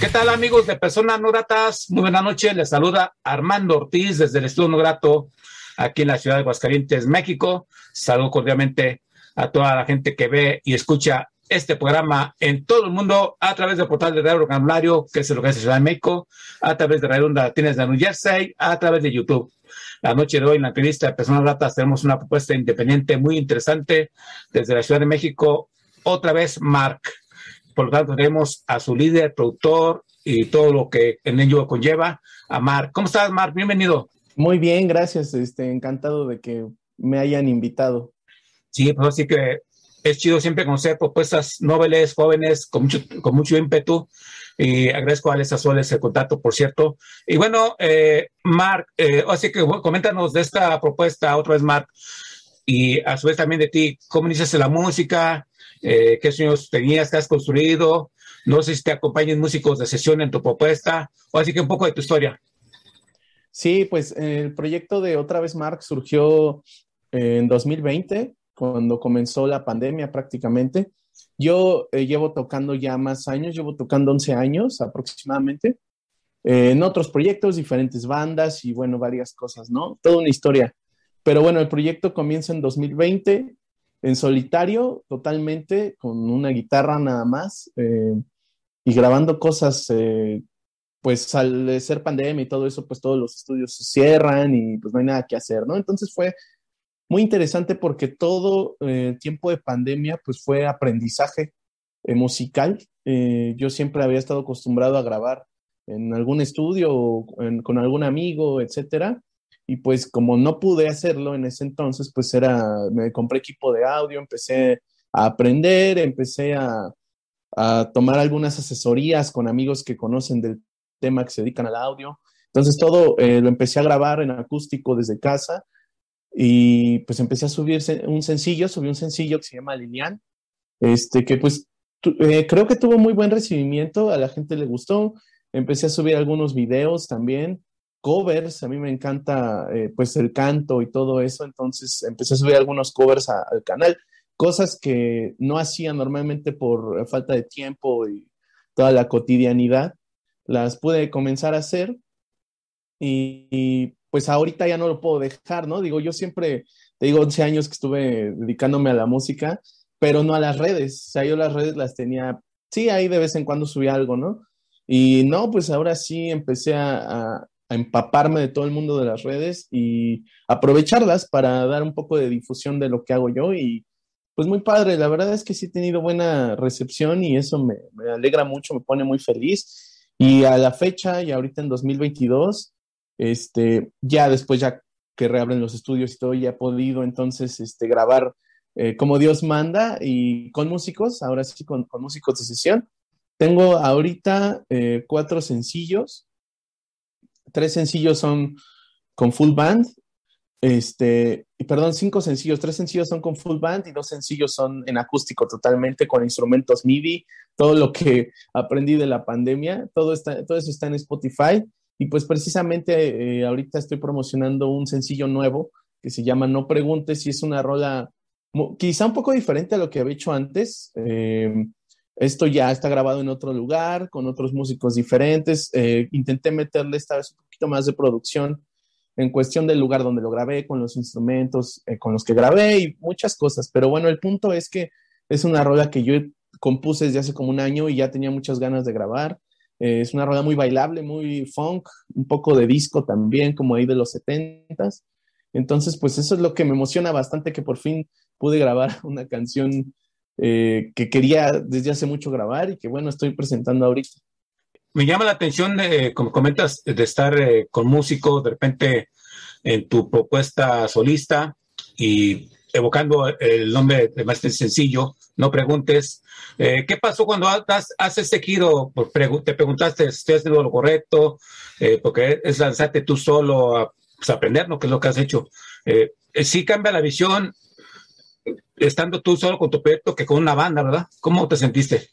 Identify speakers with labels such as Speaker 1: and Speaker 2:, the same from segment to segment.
Speaker 1: ¿Qué tal amigos de Personas No Gratas? Muy buena noche, les saluda Armando Ortiz desde el Estudio No Grato aquí en la ciudad de Aguascalientes, México. Saludo cordialmente a toda la gente que ve y escucha este programa en todo el mundo a través del portal de Radio Vocabulario, que es el lugar de Ciudad de México, a través de Radio Onda Latines de New Jersey, a través de YouTube. La noche de hoy en la entrevista de Personas Gratas tenemos una propuesta independiente muy interesante desde la Ciudad de México. Otra vez, Mark. Por lo tanto, tenemos a su líder, productor y todo lo que en ello conlleva, a Mark. ¿Cómo estás, Mark? Bienvenido.
Speaker 2: Muy bien, gracias. Este, encantado de que me hayan invitado.
Speaker 1: Sí, pues así que es chido siempre conocer propuestas nobles, jóvenes, con mucho, con mucho ímpetu. Y agradezco a Alex Azueles el contacto, por cierto. Y bueno, eh, Mark, eh, así que coméntanos de esta propuesta otra vez, Mark. Y a su vez también de ti, ¿cómo iniciaste la música? Eh, ¿Qué sueños tenías? ¿Qué has construido? No sé si te acompañan músicos de sesión en tu propuesta. O así que un poco de tu historia.
Speaker 2: Sí, pues el proyecto de Otra vez Mark surgió en 2020 cuando comenzó la pandemia prácticamente. Yo eh, llevo tocando ya más años, llevo tocando 11 años aproximadamente, eh, en otros proyectos, diferentes bandas y bueno, varias cosas, ¿no? Toda una historia. Pero bueno, el proyecto comienza en 2020, en solitario, totalmente, con una guitarra nada más, eh, y grabando cosas, eh, pues al ser pandemia y todo eso, pues todos los estudios se cierran y pues no hay nada que hacer, ¿no? Entonces fue muy interesante porque todo el tiempo de pandemia pues fue aprendizaje eh, musical. Eh, yo siempre había estado acostumbrado a grabar en algún estudio con algún amigo, etcétera. Y pues como no pude hacerlo en ese entonces, pues era, me compré equipo de audio, empecé a aprender, empecé a, a tomar algunas asesorías con amigos que conocen del tema que se dedican al audio. Entonces todo eh, lo empecé a grabar en acústico desde casa y pues empecé a subir un sencillo, subí un sencillo que se llama Lilian, este que pues eh, creo que tuvo muy buen recibimiento, a la gente le gustó, empecé a subir algunos videos también, covers, a mí me encanta eh, pues el canto y todo eso, entonces empecé a subir algunos covers a, al canal, cosas que no hacía normalmente por falta de tiempo y toda la cotidianidad, las pude comenzar a hacer y, y pues ahorita ya no lo puedo dejar, ¿no? Digo, yo siempre, te digo, 11 años que estuve dedicándome a la música, pero no a las redes. O sea, yo las redes las tenía, sí, ahí de vez en cuando subía algo, ¿no? Y no, pues ahora sí empecé a, a, a empaparme de todo el mundo de las redes y aprovecharlas para dar un poco de difusión de lo que hago yo y pues muy padre, la verdad es que sí he tenido buena recepción y eso me, alegra mucho, me pone muy feliz. Y a la fecha, y ahorita en 2022, este, ya después ya que reabren los estudios y todo, ya he podido entonces este, grabar eh, como Dios manda y con músicos, ahora sí con, con músicos de sesión. Tengo ahorita eh, cuatro sencillos, tres sencillos son con full band, este, perdón, cinco sencillos, tres sencillos son con full band y dos sencillos son en acústico totalmente con instrumentos MIDI, todo lo que aprendí de la pandemia, todo, está, todo eso está en Spotify. Y pues precisamente eh, ahorita estoy promocionando un sencillo nuevo que se llama No Preguntes y es una rola quizá un poco diferente a lo que había hecho antes. Eh, esto ya está grabado en otro lugar, con otros músicos diferentes. Eh, intenté meterle esta vez un poquito más de producción en cuestión del lugar donde lo grabé, con los instrumentos eh, con los que grabé y muchas cosas. Pero bueno, el punto es que es una rola que yo compuse desde hace como un año y ya tenía muchas ganas de grabar. Eh, es una rola muy bailable, muy funk, un poco de disco también, como ahí de los 70s. Entonces, pues eso es lo que me emociona bastante, que por fin pude grabar una canción eh, que quería desde hace mucho grabar y que bueno, estoy presentando ahorita.
Speaker 1: Me llama la atención, como comentas, de estar eh, con músicos de repente en tu propuesta solista y evocando el nombre de más sencillo, no preguntes. Eh, ¿Qué pasó cuando haces este giro? Te preguntaste, ¿estoy haciendo lo correcto? Porque es lanzarte tú solo a pues, aprender, ¿no? ¿Qué es lo que has hecho? Eh, sí cambia la visión estando tú solo con tu proyecto que con una banda, ¿verdad? ¿Cómo te sentiste?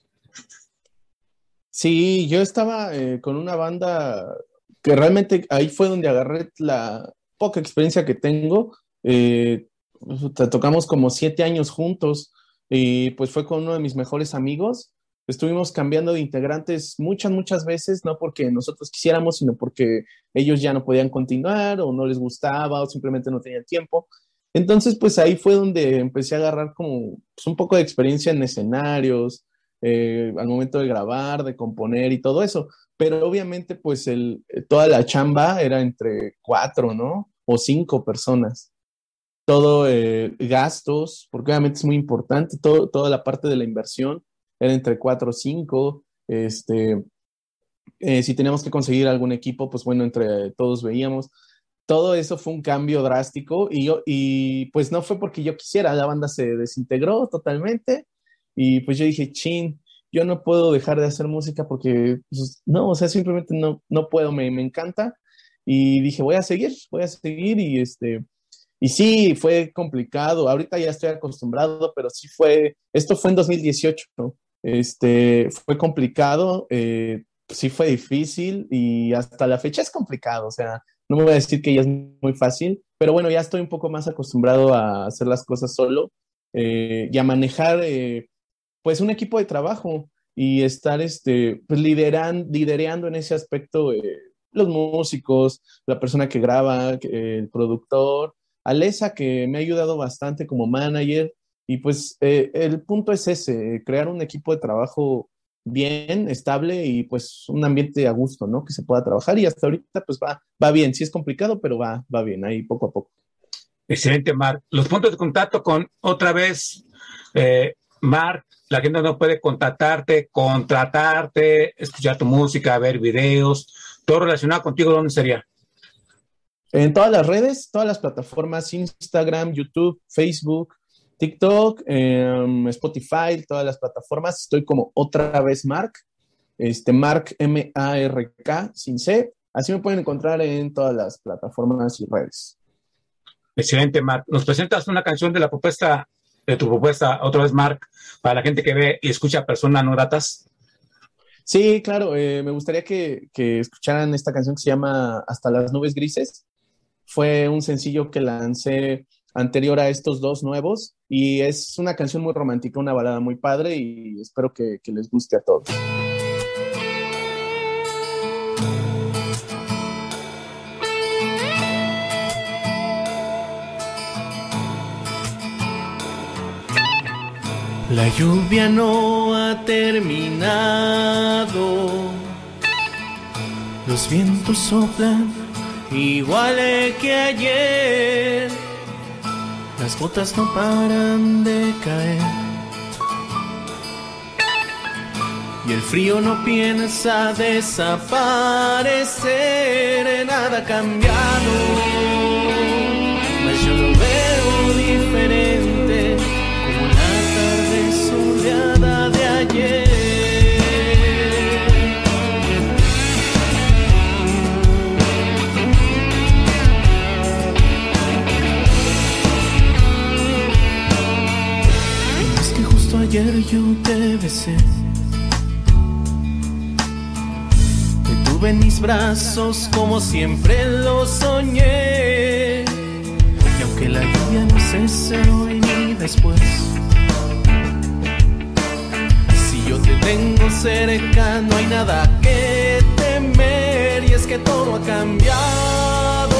Speaker 2: Sí, yo estaba con una banda que realmente ahí fue donde agarré la poca experiencia que tengo. Eh, tocamos como siete años juntos y pues fue con uno de mis mejores amigos. Estuvimos cambiando de integrantes muchas, muchas veces, no porque nosotros quisiéramos, sino porque ellos ya no podían continuar o no les gustaba o simplemente no tenían tiempo. Entonces, pues ahí fue donde empecé a agarrar como pues, un poco de experiencia en escenarios, eh, al momento de grabar, de componer y todo eso. Pero obviamente, pues el, toda la chamba era entre cuatro, ¿no? O cinco personas todo eh, gastos, porque obviamente es muy importante, toda la parte de la inversión era entre 4 o 5. Este, eh, si teníamos que conseguir algún equipo, pues bueno, entre todos veíamos. Todo eso fue un cambio drástico y, yo, y pues no fue porque yo quisiera, la banda se desintegró totalmente y pues yo dije, chin, yo no puedo dejar de hacer música porque, pues, no, o sea, simplemente no, no puedo, me, me encanta. Y dije, voy a seguir, voy a seguir y este, y sí, fue complicado. Ahorita ya estoy acostumbrado, pero sí fue, esto fue en 2018, Este, fue complicado, eh, sí fue difícil y hasta la fecha es complicado. O sea, no me voy a decir que ya es muy fácil, pero bueno, ya estoy un poco más acostumbrado a hacer las cosas solo eh, y a manejar, eh, pues, un equipo de trabajo y estar, este, pues, lideran, lidereando en ese aspecto los músicos, la persona que graba, el productor, Alesa, que me ha ayudado bastante como manager. Y pues eh, el punto es ese, crear un equipo de trabajo bien, estable y pues un ambiente a gusto, ¿no? Que se pueda trabajar y hasta ahorita pues va, va bien, sí es complicado, pero va, va bien, ahí poco a poco.
Speaker 1: Excelente, Marc. Los puntos de contacto con otra vez, eh, Marc, la gente no puede contactarte, contratarte, escuchar tu música, ver videos, todo relacionado contigo, ¿dónde sería?
Speaker 2: En todas las redes, todas las plataformas, Instagram, YouTube, Facebook, TikTok, em, Spotify, todas las plataformas. Estoy como otra vez Mark, este Mark M-A-R-K, sin C. Así me pueden encontrar en todas las plataformas y redes.
Speaker 1: Excelente, Mark. ¿Nos presentas una canción de la propuesta, de tu propuesta, otra vez, Mark, para la gente que ve y escucha personas no gratas?
Speaker 2: Sí, claro. Eh, me gustaría que, que escucharan esta canción que se llama Hasta las nubes grises fue un sencillo que lancé anterior a estos dos nuevos y es una canción muy romántica, una balada muy padre y espero que, les guste a todos.
Speaker 3: La lluvia no ha terminado, los vientos soplan igual que ayer. Las gotas no paran de caer. Y el frío no piensa desaparecer, nada ha cambiado. Mas yo lo veo diferente, ayer yo te besé. Te tuve en mis brazos como siempre lo soñé. Y aunque la lluvia no cese hoy ni después. Si yo te tengo cerca, no hay nada que temer. Y es que todo ha cambiado.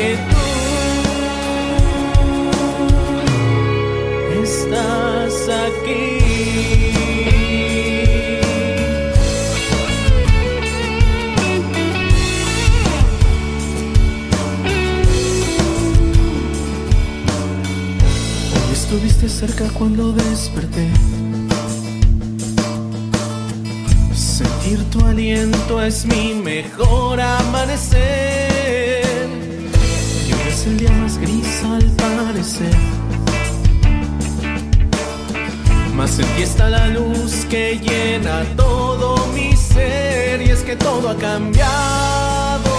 Speaker 3: que tú estás aquí. Estuviste cerca cuando desperté. Sentir tu aliento es mi mejor amanecer. Es el día más gris al parecer. Mas en ti está la luz que llena todo mi ser. Y es que todo ha cambiado.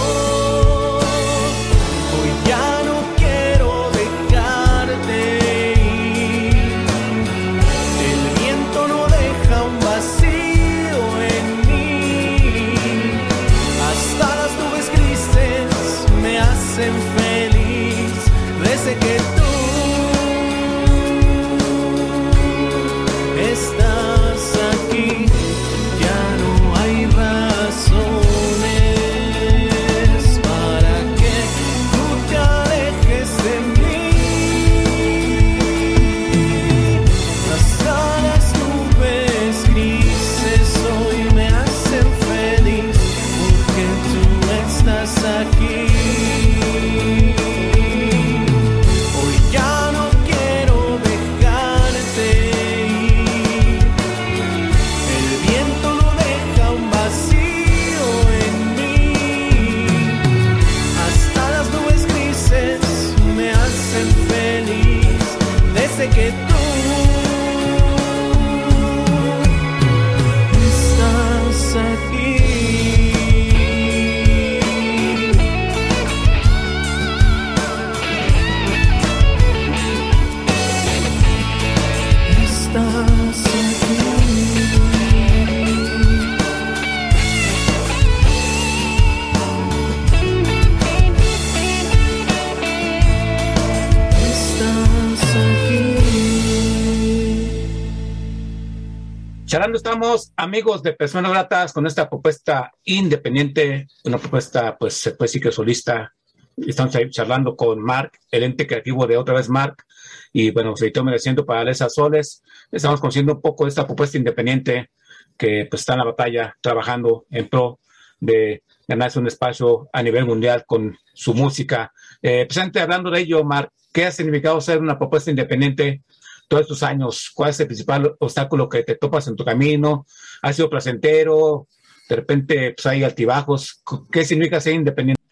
Speaker 1: Amigos de Personas Gratas, con esta propuesta independiente, una propuesta, pues se puede decir que solista. Estamos ahí charlando con Mark, el ente creativo de Otra vez Mark, y bueno, se editó mereciendo para Alesa Soles. Estamos conociendo un poco esta propuesta independiente que pues está en la batalla, trabajando en pro de ganarse un espacio a nivel mundial con su música. Eh, precisamente hablando de ello, Mark, ¿qué ha significado ser una propuesta independiente todos estos años? ¿Cuál es el principal obstáculo que te topas en tu camino? ¿Ha sido placentero? De repente pues, hay altibajos. ¿Qué significa ser independiente?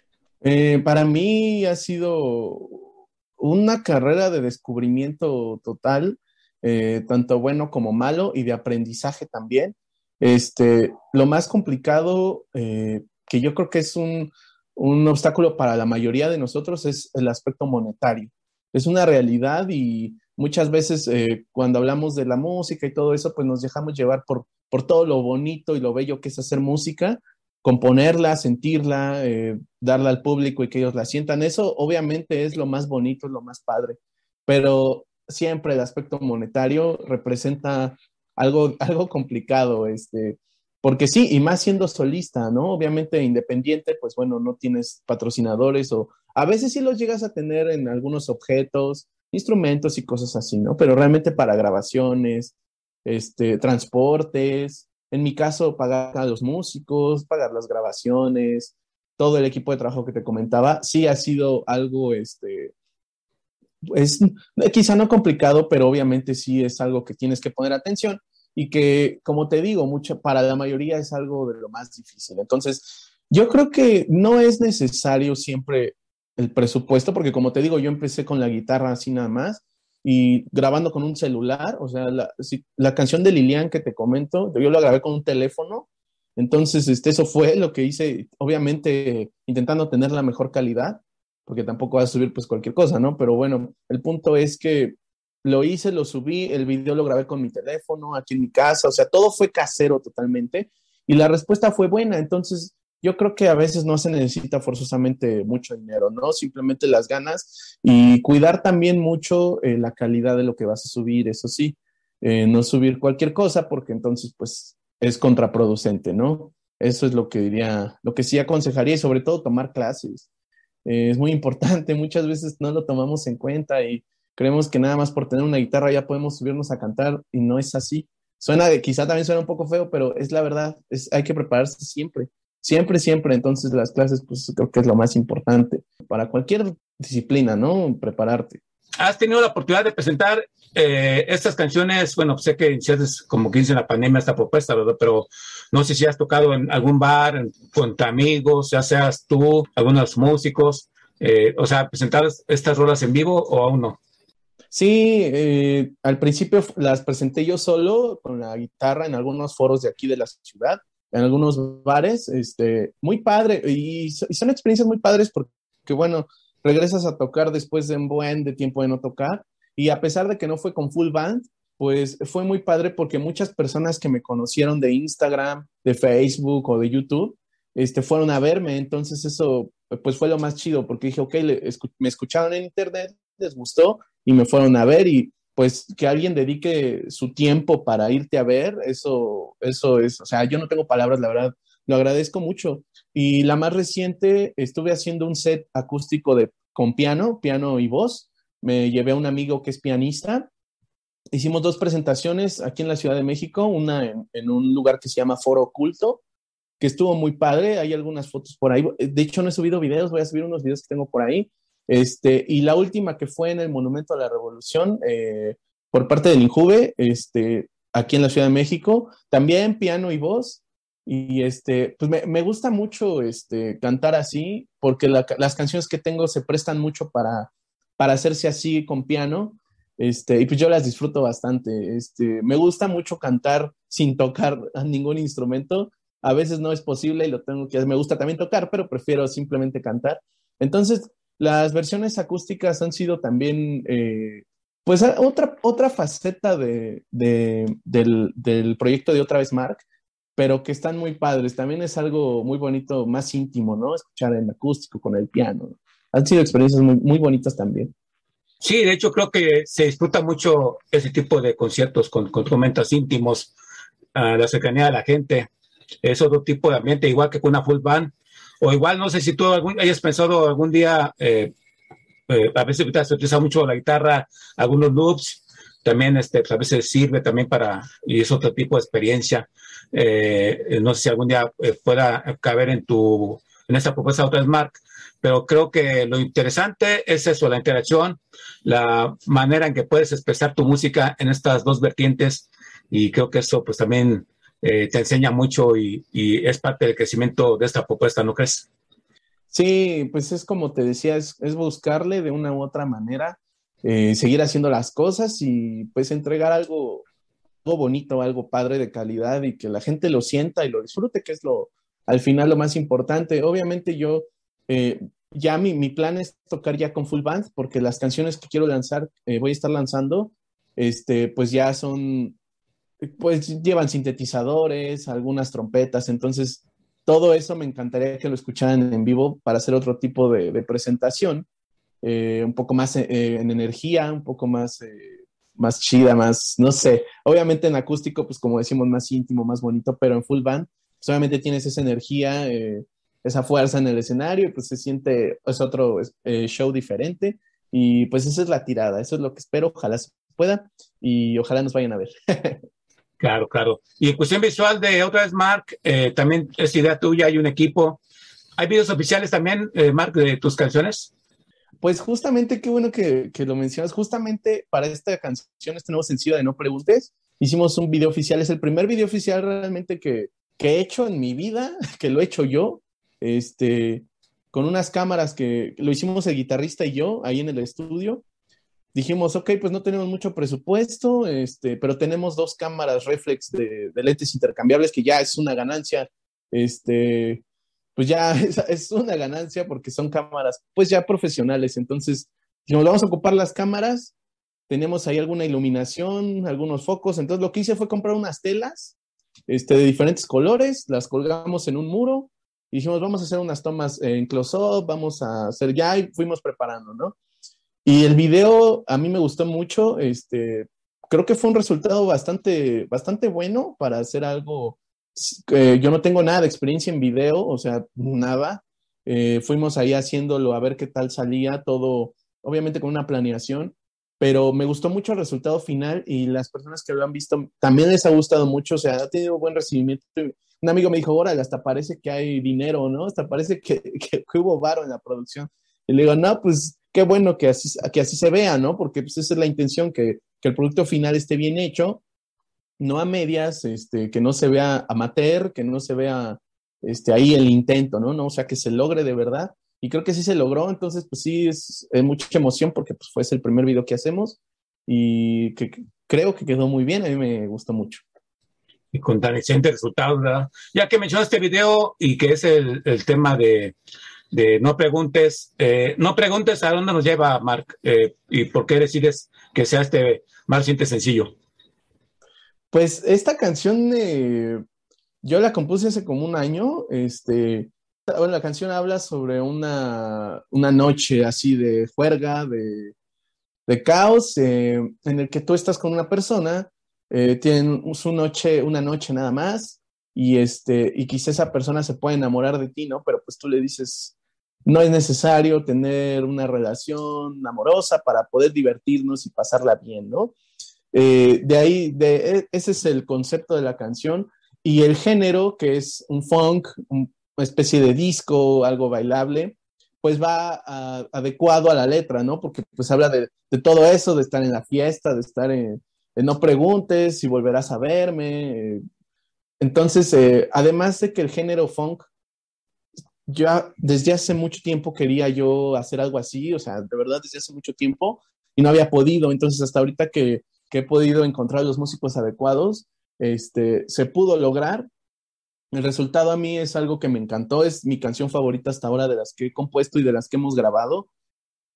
Speaker 2: Eh, para mí ha sido una carrera de descubrimiento total, eh, tanto bueno como malo, y de aprendizaje también. Este, lo más complicado, eh, que yo creo que es un, un obstáculo para la mayoría de nosotros, es el aspecto monetario. Es una realidad y muchas veces eh, cuando hablamos de la música y todo eso, pues nos dejamos llevar por, por todo lo bonito y lo bello que es hacer música, componerla, sentirla, eh, darla al público y que ellos la sientan. Eso obviamente es lo más bonito, lo más padre, pero siempre el aspecto monetario representa algo, algo complicado, este, porque sí, y más siendo solista, ¿no? Obviamente independiente, pues bueno, no tienes patrocinadores o a veces sí los llegas a tener en algunos objetos, instrumentos y cosas así, ¿no? Pero realmente para grabaciones, este, transportes, en mi caso, pagar a los músicos, pagar las grabaciones, todo el equipo de trabajo que te comentaba, sí ha sido algo, este, es quizá no complicado, pero obviamente sí es algo que tienes que poner atención y que, como te digo, mucho, para la mayoría es algo de lo más difícil. Entonces, yo creo que no es necesario siempre el presupuesto, porque como te digo, yo empecé con la guitarra así nada más y grabando con un celular, o sea, la, si, la canción de Lilian que te comento, yo la grabé con un teléfono, entonces este, eso fue lo que hice, obviamente intentando tener la mejor calidad, porque tampoco vas a subir pues cualquier cosa, ¿no? Pero bueno, el punto es que lo hice, lo subí, el video lo grabé con mi teléfono, aquí en mi casa, o sea, todo fue casero totalmente y la respuesta fue buena, entonces yo creo que a veces no se necesita forzosamente mucho dinero, ¿no? Simplemente las ganas y cuidar también mucho eh, la calidad de lo que vas a subir, eso sí, eh, no subir cualquier cosa porque entonces pues es contraproducente, ¿no? Eso es lo que diría, lo que sí aconsejaría y sobre todo tomar clases. Eh, es muy importante, muchas veces no lo tomamos en cuenta y creemos que nada más por tener una guitarra ya podemos subirnos a cantar y no es así. Suena, quizá también suena un poco feo, pero es la verdad, es, hay que prepararse siempre. Siempre, siempre. Entonces las clases, pues creo que es lo más importante para cualquier disciplina, ¿no? Prepararte.
Speaker 1: has tenido la oportunidad de presentar eh, estas canciones, bueno, sé que iniciaste como que en la pandemia esta propuesta, ¿verdad? Pero no sé si has tocado en algún bar, con tus amigos, ya seas tú, algunos músicos, eh, o sea, presentar estas rolas en vivo o aún no.
Speaker 2: Sí, eh, al principio las presenté yo solo con la guitarra en algunos foros de aquí de la ciudad, en algunos bares, este, muy padre, y, y son experiencias muy padres porque, bueno, regresas a tocar después de un buen de tiempo de no tocar, y a pesar de que no fue con full band, pues fue muy padre porque muchas personas que me conocieron de Instagram, de Facebook o de YouTube, este, fueron a verme. Entonces eso, pues fue lo más chido porque dije, ok, me escucharon en internet, les gustó y me fueron a ver y pues que alguien dedique su tiempo para irte a ver, eso, eso es, o sea, yo no tengo palabras, la verdad, lo agradezco mucho. Y la más reciente, estuve haciendo un set acústico de, con piano, piano y voz. Me llevé a un amigo que es pianista hicimos dos presentaciones aquí en la Ciudad de México, una en, un lugar que se llama Foro Oculto, que estuvo muy padre, hay algunas fotos por ahí, de hecho no he subido videos, voy a subir unos videos que tengo por ahí, este, y la última que fue en el Monumento a la Revolución, eh, por parte del Injuve, este, aquí en la Ciudad de México, también piano y voz, y este, pues me, gusta mucho este, cantar así, porque las canciones que tengo se prestan mucho para, para hacerse así con piano, este, y pues yo las disfruto bastante. Este, me gusta mucho cantar sin tocar ningún instrumento. A veces no es posible y lo tengo que Me gusta también tocar, pero prefiero simplemente cantar. Entonces, las versiones acústicas han sido también, eh, pues, otra, otra faceta de, del, del, proyecto de Otra vez Mark, pero que están muy padres. También es algo muy bonito, más íntimo, ¿no? Escuchar en acústico con el piano. Han sido experiencias muy, muy bonitas también.
Speaker 1: Sí, de hecho creo que se disfruta mucho ese tipo de conciertos con, con momentos íntimos, a la cercanía de la gente. Es otro tipo de ambiente, igual que con una full band. O igual, no sé si tú algún, hayas pensado algún día, eh, eh, a veces se utiliza mucho la guitarra, algunos loops, también este, pues, a veces sirve también para, y es otro tipo de experiencia. Eh, no sé si algún día pueda caber en tu, en esta propuesta otra Mark, pero creo que lo interesante es eso, la interacción, la manera en que puedes expresar tu música en estas dos vertientes y creo que eso pues también eh, te enseña mucho y, es parte del crecimiento de esta propuesta, ¿no crees?
Speaker 2: Sí, pues es como te decía, es, buscarle de una u otra manera, eh, seguir haciendo las cosas y pues entregar algo, algo bonito, algo padre de calidad y que la gente lo sienta y lo disfrute, que es lo, al final lo más importante. Obviamente yo eh, ya mi, mi, plan es tocar ya con full band, porque las canciones que quiero lanzar, eh, voy a estar lanzando, este, pues ya son, pues llevan sintetizadores, algunas trompetas, entonces todo eso me encantaría que lo escucharan en vivo para hacer otro tipo de, presentación, eh, un poco más en energía, un poco más, más chida, más, no sé, obviamente en acústico, pues como decimos, más íntimo, más bonito, pero en full band, pues obviamente tienes esa energía esa fuerza en el escenario pues se siente, es otro eh, show diferente y pues esa es la tirada, eso es lo que espero, ojalá se pueda y ojalá nos vayan a ver.
Speaker 1: claro, claro. Y en cuestión visual de otra vez, Mark, eh, también es idea tuya, hay un equipo. ¿Hay videos oficiales también, eh, Mark, de tus canciones?
Speaker 2: Pues justamente, qué bueno que, lo mencionas. Justamente para esta canción, este nuevo sencillo de No Preguntes, hicimos un video oficial. Es el primer video oficial realmente que, que he hecho en mi vida, que lo he hecho yo este, con unas cámaras que lo hicimos el guitarrista y yo ahí en el estudio. Dijimos, ok, pues no tenemos mucho presupuesto, este, pero tenemos dos cámaras reflex de, lentes intercambiables que ya es una ganancia. Este, pues ya es, una ganancia porque son cámaras, pues ya profesionales. Entonces, si nos vamos a ocupar las cámaras, tenemos ahí alguna iluminación, algunos focos. Entonces, lo que hice fue comprar unas telas este, de diferentes colores, las colgamos en un muro y dijimos, vamos a hacer unas tomas en close-up, vamos a hacer ya, y fuimos preparando, ¿no? Y el video a mí me gustó mucho, este, creo que fue un resultado bastante, bastante bueno para hacer algo, eh, yo no tengo nada de experiencia en video, o sea, nada, eh, fuimos ahí haciéndolo a ver qué tal salía, todo, obviamente con una planeación, pero me gustó mucho el resultado final y las personas que lo han visto también les ha gustado mucho, o sea, ha tenido buen recibimiento un amigo me dijo, órale, hasta parece que hay dinero, ¿no? Hasta parece que, que, hubo varo en la producción. Y le digo, no, pues qué bueno que así, que así se vea, ¿no? Porque pues esa es la intención, que, que el producto final esté bien hecho, no a medias, este, que no se vea amateur, que no se vea este, ahí el intento, ¿no? ¿no? O sea, que se logre de verdad. Y creo que sí se logró, entonces pues sí, es, mucha emoción porque pues fue el primer video que hacemos y que, creo que quedó muy bien, a mí me gustó mucho.
Speaker 4: Y con tan excelente resultado, ¿verdad? Ya que mencionaste video y que es el, el tema de, de, no preguntes, eh, no preguntes a dónde nos lleva Mark eh, y por qué decides que sea este más reciente sencillo.
Speaker 2: Pues esta canción eh, yo la compuse hace como un año. Este, bueno, la canción habla sobre una, una noche así de juerga, de, de caos, en el que tú estás con una persona, tienen su noche, una noche nada más, y este, y quizá esa persona se puede enamorar de ti, ¿no? Pero pues tú le dices, no es necesario tener una relación amorosa para poder divertirnos y pasarla bien, ¿no? Eh, de ahí, de, e, ese es el concepto de la canción. Y el género, que es un funk, una especie de disco, algo bailable, pues va adecuado a la letra, ¿no? Porque pues habla de, todo eso, de estar en la fiesta, de estar en, no preguntes si volverás a verme. Entonces, eh, además de que el género funk, ya desde hace mucho tiempo quería yo hacer algo así, o sea, de verdad desde hace mucho tiempo y no había podido. Entonces, hasta ahorita que, que he podido encontrar los músicos adecuados, este, se pudo lograr. El resultado a mí es algo que me encantó, es mi canción favorita hasta ahora de las que he compuesto y de las que hemos grabado.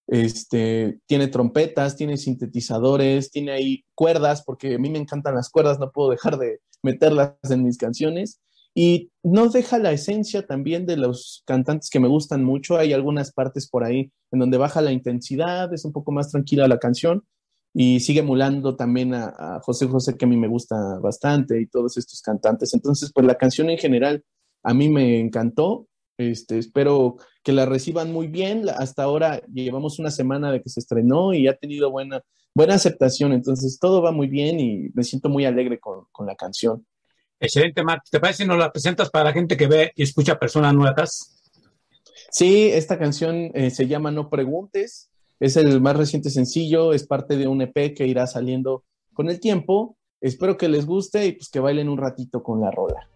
Speaker 2: Este, tiene trompetas, tiene sintetizadores, tiene ahí cuerdas, porque a mí me encantan las cuerdas, no puedo dejar de meterlas en mis canciones. Y no deja la esencia también de los cantantes que me gustan mucho. Hay algunas partes por ahí en donde baja la intensidad, es un poco más tranquila la canción, y sigue emulando también a, José José, que a mí me gusta bastante, y todos estos cantantes. Entonces, pues la canción en general a mí me encantó. Este, espero que la reciban muy bien. Hasta ahora llevamos una semana de que se estrenó y ha tenido buena, buena aceptación. Entonces, todo va muy bien y me siento muy alegre con, con la canción.
Speaker 4: Excelente, Marc. ¿Te parece si nos la presentas para la gente que ve y escucha personas nuevas?
Speaker 2: Sí, esta canción eh, se llama No Preguntes. Es el más reciente sencillo, es parte de un EP que irá saliendo con el tiempo. Espero que les guste y pues que bailen un ratito con la rola.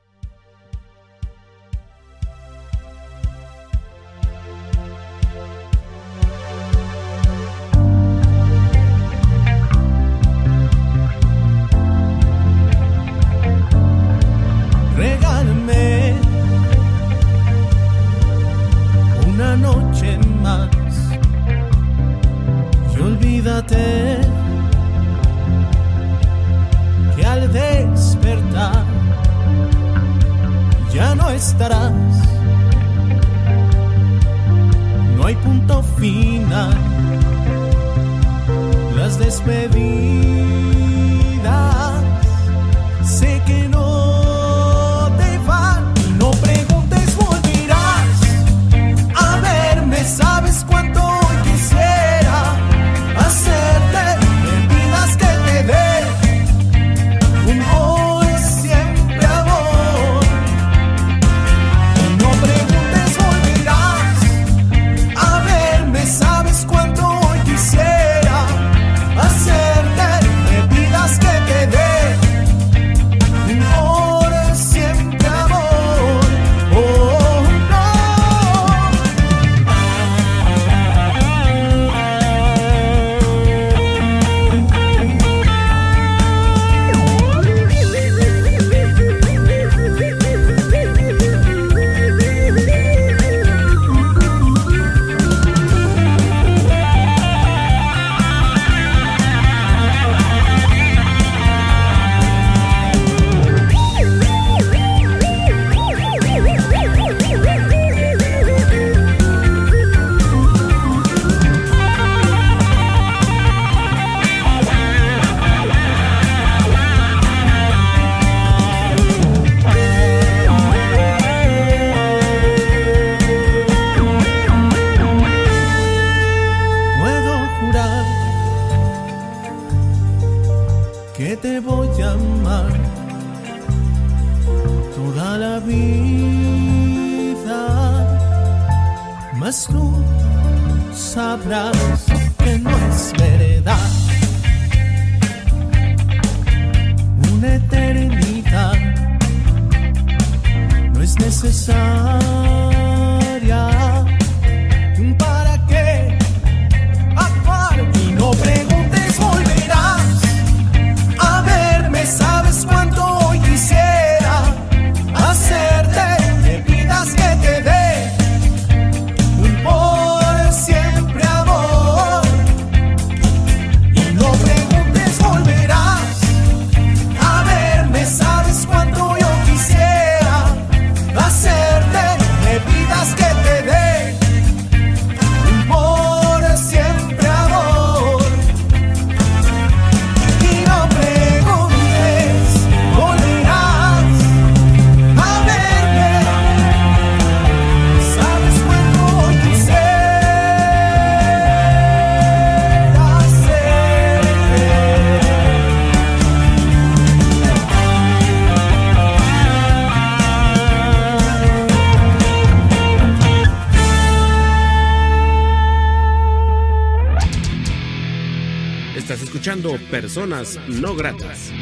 Speaker 5: Personas no gratas.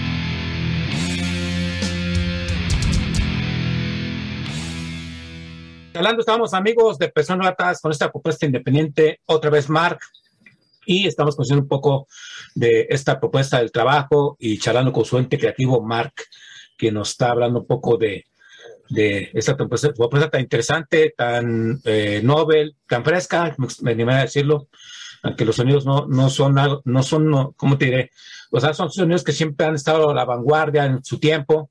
Speaker 1: Hablando, estamos amigos de personas gratas con esta propuesta independiente, otra vez Mark, y estamos conociendo un poco de esta propuesta del trabajo y charlando con su ente creativo Mark, que nos está hablando un poco de, de esta propuesta, tan interesante, tan eh, novel, tan fresca, me animé a decirlo, aunque los sonidos no, no son, no son, no, ¿cómo te diré? O sea, son sonidos que siempre han estado a la vanguardia en su tiempo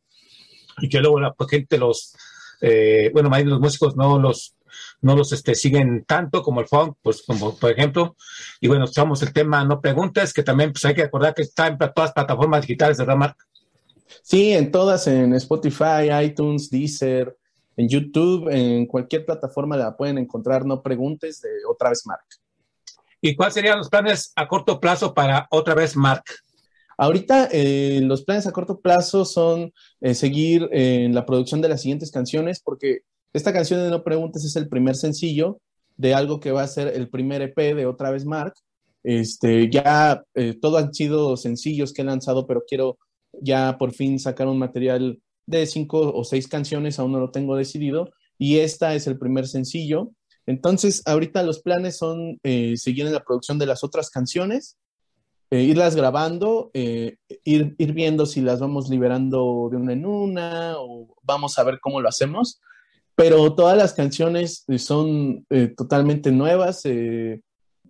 Speaker 1: y que luego la gente los, eh, bueno, más los músicos no los, no los este, siguen tanto como el funk, pues como por ejemplo, y bueno, usamos el tema No Preguntes, que también pues hay que acordar que está en todas las plataformas digitales, ¿verdad, Mark?
Speaker 2: Sí, en todas, en Spotify, iTunes, Deezer, en YouTube, en cualquier plataforma la pueden encontrar, no preguntes, de otra vez Mark.
Speaker 1: ¿Y cuáles serían los planes a corto plazo para otra vez Mark?
Speaker 2: Ahorita eh, los planes a corto plazo son eh, seguir en la producción de las siguientes canciones, porque esta canción de No Preguntes es el primer sencillo de algo que va a ser el primer EP de Otra vez Mark. Este, ya eh, todo han sido sencillos que he lanzado, pero quiero ya por fin sacar un material de cinco o seis canciones, aún no lo tengo decidido, y esta es el primer sencillo. Entonces, ahorita los planes son eh, seguir en la producción de las otras canciones, eh, irlas grabando, eh, ir, viendo si las vamos liberando de una en una o vamos a ver cómo lo hacemos. Pero todas las canciones son totalmente nuevas,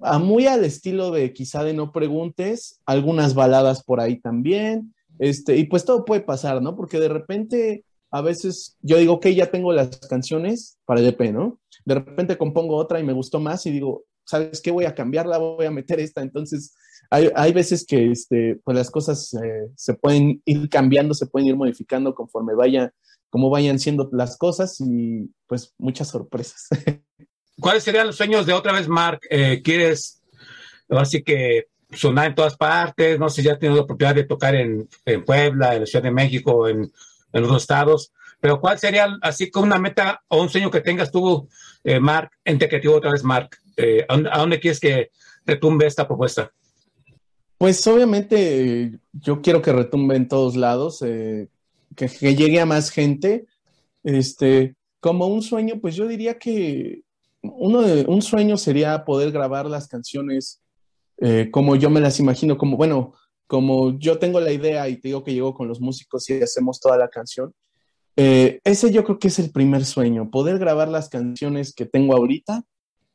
Speaker 2: a muy al estilo de quizá de No Preguntes, algunas baladas por ahí también. Este, y pues todo puede pasar, ¿no? Porque de repente a veces yo digo, ok, ya tengo las canciones para el EP, ¿no? De repente compongo otra y me gustó más y digo, ¿sabes qué? Voy a cambiarla, voy a meter esta. Entonces, hay, hay veces que este, pues las cosas eh, se pueden ir cambiando, se pueden ir modificando conforme vaya, como vayan siendo las cosas y pues muchas sorpresas.
Speaker 1: ¿Cuáles serían los sueños de otra vez, Mark? Eh, ¿Quieres, así que sonar en todas partes? No sé ya has tenido la oportunidad de tocar en, en Puebla, en la Ciudad de México, en en los estados. Pero ¿cuál sería así como una meta o un sueño que tengas tú, eh, Mark, en creativo otra vez, Mark? Eh, ¿a, dónde, quieres que retumbe esta propuesta?
Speaker 2: Pues obviamente yo quiero que retumbe en todos lados, eh, que, llegue a más gente. Este, como un sueño, pues yo diría que uno de, un sueño sería poder grabar las canciones como yo me las imagino, como, bueno, como yo tengo la idea y te digo que llego con los músicos y hacemos toda la canción, eh, ese yo creo que es el primer sueño, poder grabar las canciones que tengo ahorita,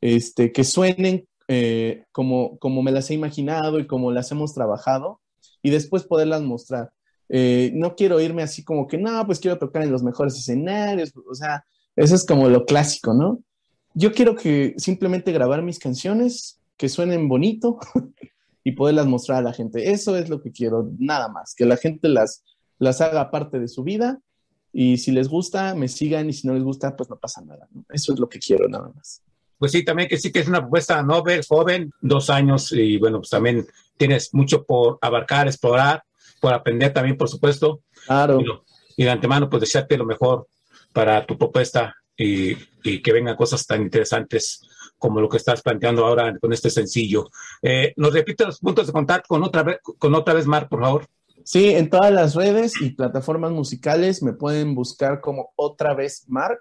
Speaker 2: este, que suenen eh, como, como me las he imaginado y como las hemos trabajado, y después poderlas mostrar. Eh, no quiero irme así como que, no, pues quiero tocar en los mejores escenarios, o sea, eso es como lo clásico, ¿no? Yo quiero que simplemente grabar mis canciones, que suenen bonito, y poderlas mostrar a la gente. Eso es lo que quiero, nada más, que la gente las, las haga parte de su vida y si les gusta, me sigan y si no les gusta, pues no pasa nada. Eso es lo que quiero, nada más.
Speaker 1: Pues sí, también que sí que es una propuesta novel, joven, dos años y bueno, pues también tienes mucho por abarcar, explorar, por aprender también, por supuesto.
Speaker 2: Claro.
Speaker 1: Y, de antemano, pues desearte lo mejor para tu propuesta y, y que vengan cosas tan interesantes como lo que estás planteando ahora con este sencillo. Eh, ¿Nos repite los puntos de contacto con otra, vez, con otra vez, Mark, por favor?
Speaker 2: Sí, en todas las redes y plataformas musicales me pueden buscar como otra vez Mark,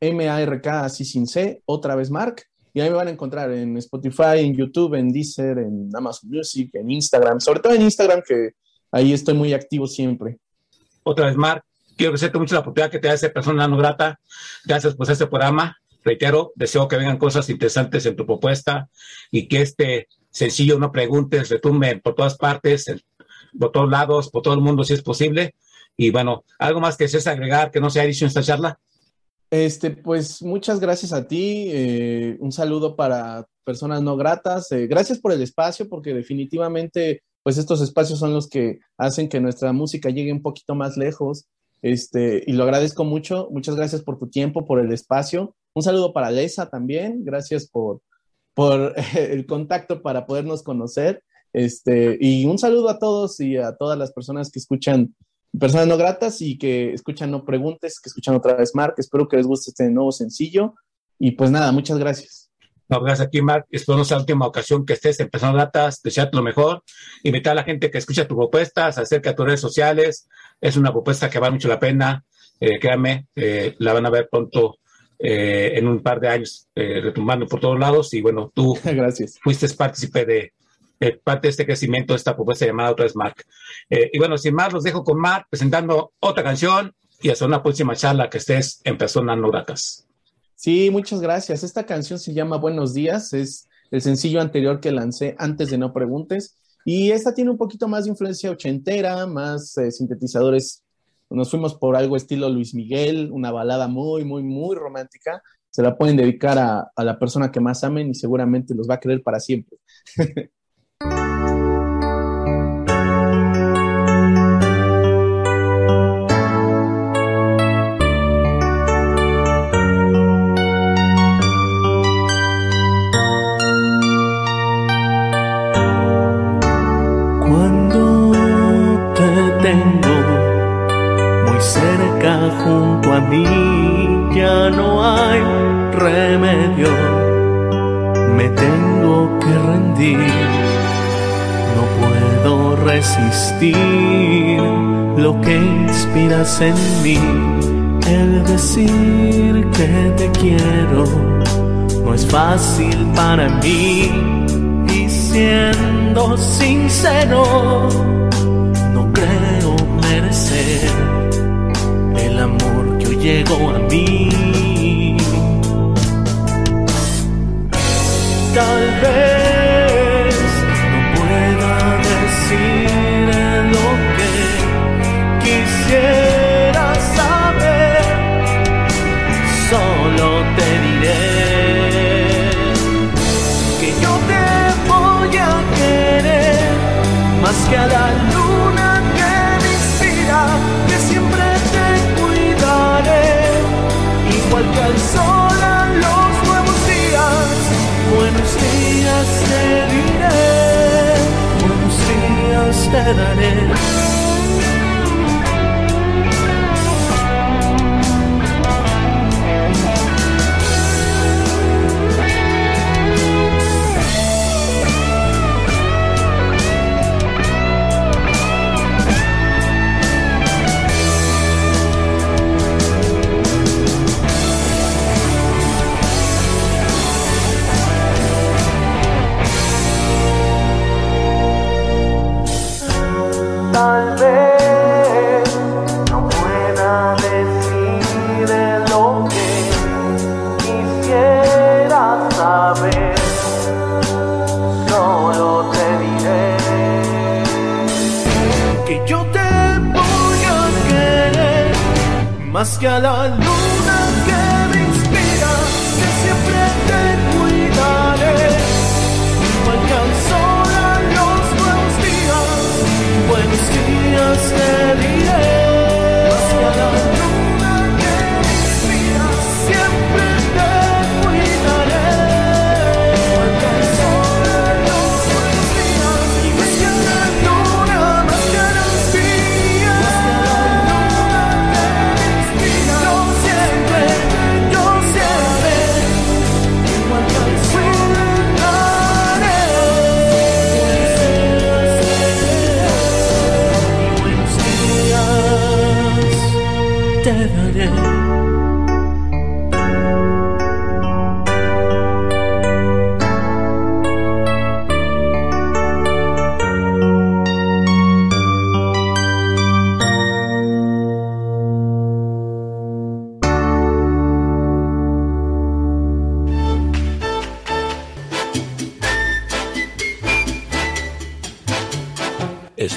Speaker 2: M-A-R-K, así sin C, otra vez Mark. Y ahí me van a encontrar en Spotify, en YouTube, en Deezer, en Amazon Music, en Instagram, sobre todo en Instagram, que ahí estoy muy activo siempre.
Speaker 1: Otra vez, Mark, quiero agradecerte mucho la oportunidad que te hace persona no grata. Gracias por este programa. Reitero, deseo que vengan cosas interesantes en tu propuesta y que este sencillo no preguntes retumbe por todas partes, por todos lados, por todo el mundo, si es posible. Y bueno, algo más que desees agregar que no se ha dicho en esta charla.
Speaker 2: Este, pues muchas gracias a ti. Eh, un saludo para personas no gratas. Eh, gracias por el espacio, porque definitivamente, pues estos espacios son los que hacen que nuestra música llegue un poquito más lejos. Este, y lo agradezco mucho. Muchas gracias por tu tiempo, por el espacio. Un saludo para Lesa también. Gracias por, por el contacto para podernos conocer. Este, y un saludo a todos y a todas las personas que escuchan personas no gratas y que escuchan No Preguntes, que escuchan otra vez Mark. Espero que les guste este nuevo sencillo. Y pues nada, muchas gracias.
Speaker 1: No, gracias aquí, Mark. Espero no sea la última ocasión que estés en Personas Gratas, desearte lo mejor. Invitar a la gente que escucha tus propuestas, acerca de tus redes sociales. Es una propuesta que vale mucho la pena. Eh, créanme, eh, la van a ver pronto eh, en un par de años, eh, retumbando por todos lados. Y bueno, tú
Speaker 2: gracias.
Speaker 1: fuiste partícipe de, eh, parte de este crecimiento de esta propuesta llamada otra vez Mark. Eh, y bueno, sin más, los dejo con Mark presentando otra canción y hasta una próxima charla que estés en Personas No Gratas.
Speaker 2: Sí, muchas gracias. Esta canción se llama Buenos Días, es el sencillo anterior que lancé antes de No Preguntes. Y esta tiene un poquito más de influencia ochentera, más eh, sintetizadores. Nos fuimos por algo estilo Luis Miguel, una balada muy, muy, muy romántica. Se la pueden dedicar a, a la persona que más amen y seguramente los va a querer para siempre.
Speaker 6: junto a mí, ya no hay remedio, me tengo que rendir, no puedo resistir lo que inspiras en mí, el decir que te quiero. No es fácil para mí y siendo sincero, llegó a mí. Tal vez no pueda decir lo que quisiera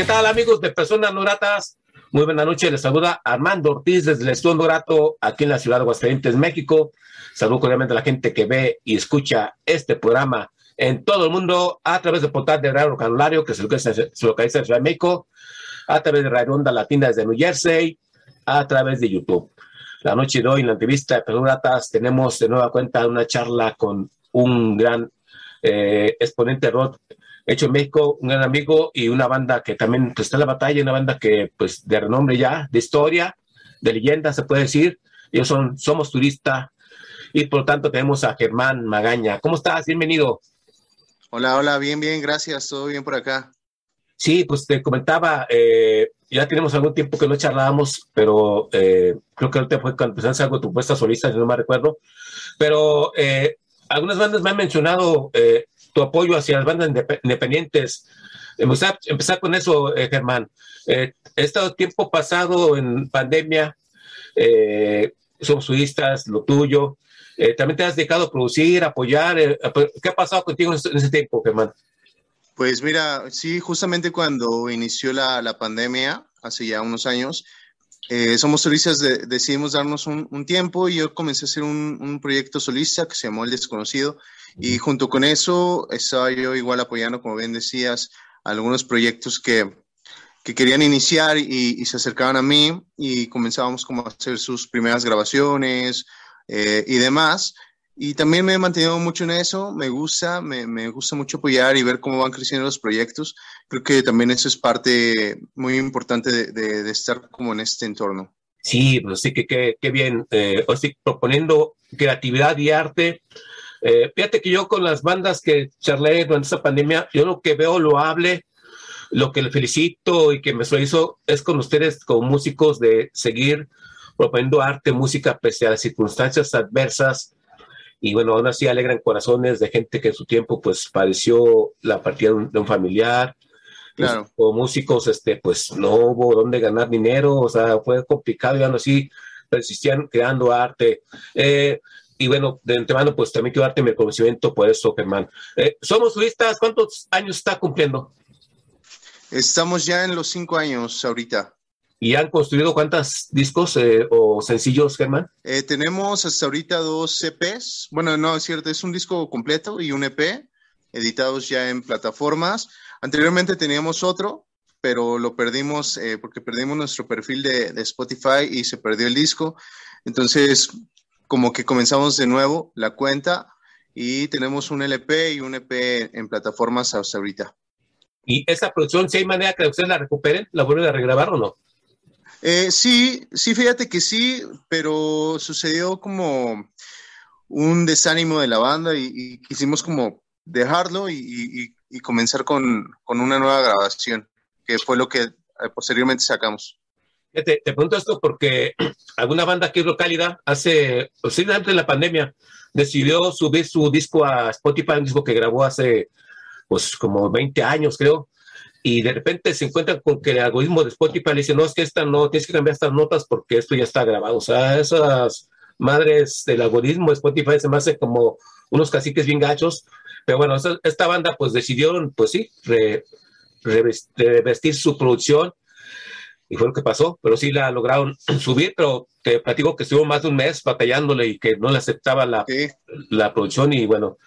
Speaker 4: ¿Qué tal amigos de Personas No? Muy buena noche, les saluda Armando Ortiz desde el Estudio Grato aquí en la ciudad de Aguascalientes, México. Saludo cordialmente a la gente que ve y escucha este programa en todo el mundo a través del portal de Radio Canulario que se localiza, se localiza en Ciudad de México, a través de Radio Onda Latina desde New Jersey, a través de YouTube. La noche de hoy en la entrevista de Personas Gratas tenemos de nueva cuenta una charla con un gran eh, exponente rock hecho en México, un gran amigo y una banda que también pues, está en la batalla, una banda que pues de renombre ya, de historia, de leyenda se puede decir. Ellos son Somos Turista y por lo tanto tenemos a Germán Magaña. ¿Cómo estás? Bienvenido.
Speaker 7: Hola, hola, bien, bien, gracias, todo bien por acá.
Speaker 4: Sí, pues te comentaba, eh, ya tenemos algún tiempo que no charlábamos, pero eh, creo que ahorita fue cuando empezaste algo tu puesta solista, si no me recuerdo. Pero eh, algunas bandas me han mencionado eh, tu apoyo hacia las bandas indep- independientes. Empezar, empezar con eso, eh, Germán. Eh, he estado tiempo pasado en pandemia, eh, somos sudistas, lo tuyo. Eh, también te has dedicado a producir, apoyar. eh, ¿Qué ha pasado contigo en ese, ese tiempo, Germán?
Speaker 7: Pues mira, sí, justamente cuando inició la, la pandemia, hace ya unos años, eh, Somos Turistas de- decidimos darnos un, un tiempo y yo comencé a hacer un, un proyecto solista que se llamó El Desconocido y junto con eso estaba yo igual apoyando, como bien decías, algunos proyectos que, que querían iniciar y, y se acercaban a mí y comenzábamos como a hacer sus primeras grabaciones eh, y demás. Y también me he mantenido mucho en eso, me gusta, me, me gusta mucho apoyar y ver cómo van creciendo los proyectos. Creo que también eso es parte muy importante de, de- de estar como en este entorno.
Speaker 4: Sí, pues sí, que que bien. Eh, o sí, proponiendo creatividad y arte. Eh, fíjate que yo con las bandas que charlé durante esta pandemia, yo lo que veo loable, lo que le felicito y que me hizo es con ustedes como músicos de seguir proponiendo arte, música pese a las circunstancias adversas. Y bueno, aún así alegran corazones de gente que en su tiempo pues padeció la partida de un, de un familiar.
Speaker 7: Claro.
Speaker 4: como músicos, este, pues no hubo dónde ganar dinero, o sea, fue complicado y aún así persistían creando arte. Eh, y bueno, de antemano, pues también quiero darte mi reconocimiento por eso, Germán. Eh, Somos turistas, ¿cuántos años está cumpliendo?
Speaker 7: Estamos ya en los cinco años ahorita.
Speaker 4: ¿Y han construido cuántos discos eh, o sencillos, Germán?
Speaker 7: Eh, tenemos hasta ahorita dos EPs. Bueno, no, es cierto, es un disco completo y un EP, editados ya en plataformas. Anteriormente teníamos otro, pero lo perdimos eh, porque perdimos nuestro perfil de, de Spotify y se perdió el disco. Entonces, como que comenzamos de nuevo la cuenta y tenemos un LP y un EP en plataformas hasta ahorita.
Speaker 4: ¿Y esa producción, si hay manera que ustedes la recuperen, la vuelven a regrabar o no?
Speaker 7: Eh, sí, sí, fíjate que sí, pero sucedió como un desánimo de la banda y, y quisimos como dejarlo y, y- y comenzar con, con una nueva grabación, que fue lo que eh, posteriormente sacamos.
Speaker 4: Te, te pregunto esto porque alguna banda aquí localidad hace, posiblemente en la pandemia, decidió subir su disco a Spotify, un disco que grabó hace pues como 20 años, creo, y de repente se encuentran con que el algoritmo de Spotify le dice, no, es que esta no, tienes que cambiar estas notas porque esto ya está grabado. O sea, esas madres del algoritmo de Spotify se me hacen como unos caciques bien gachos, pero bueno, esa- esta banda pues decidieron, pues sí, re- reves- revestir su producción y fue lo que pasó, pero sí la lograron subir, pero te platico que estuvo más de un mes batallándole y que no le aceptaba la,
Speaker 7: Sí,
Speaker 4: la producción y bueno,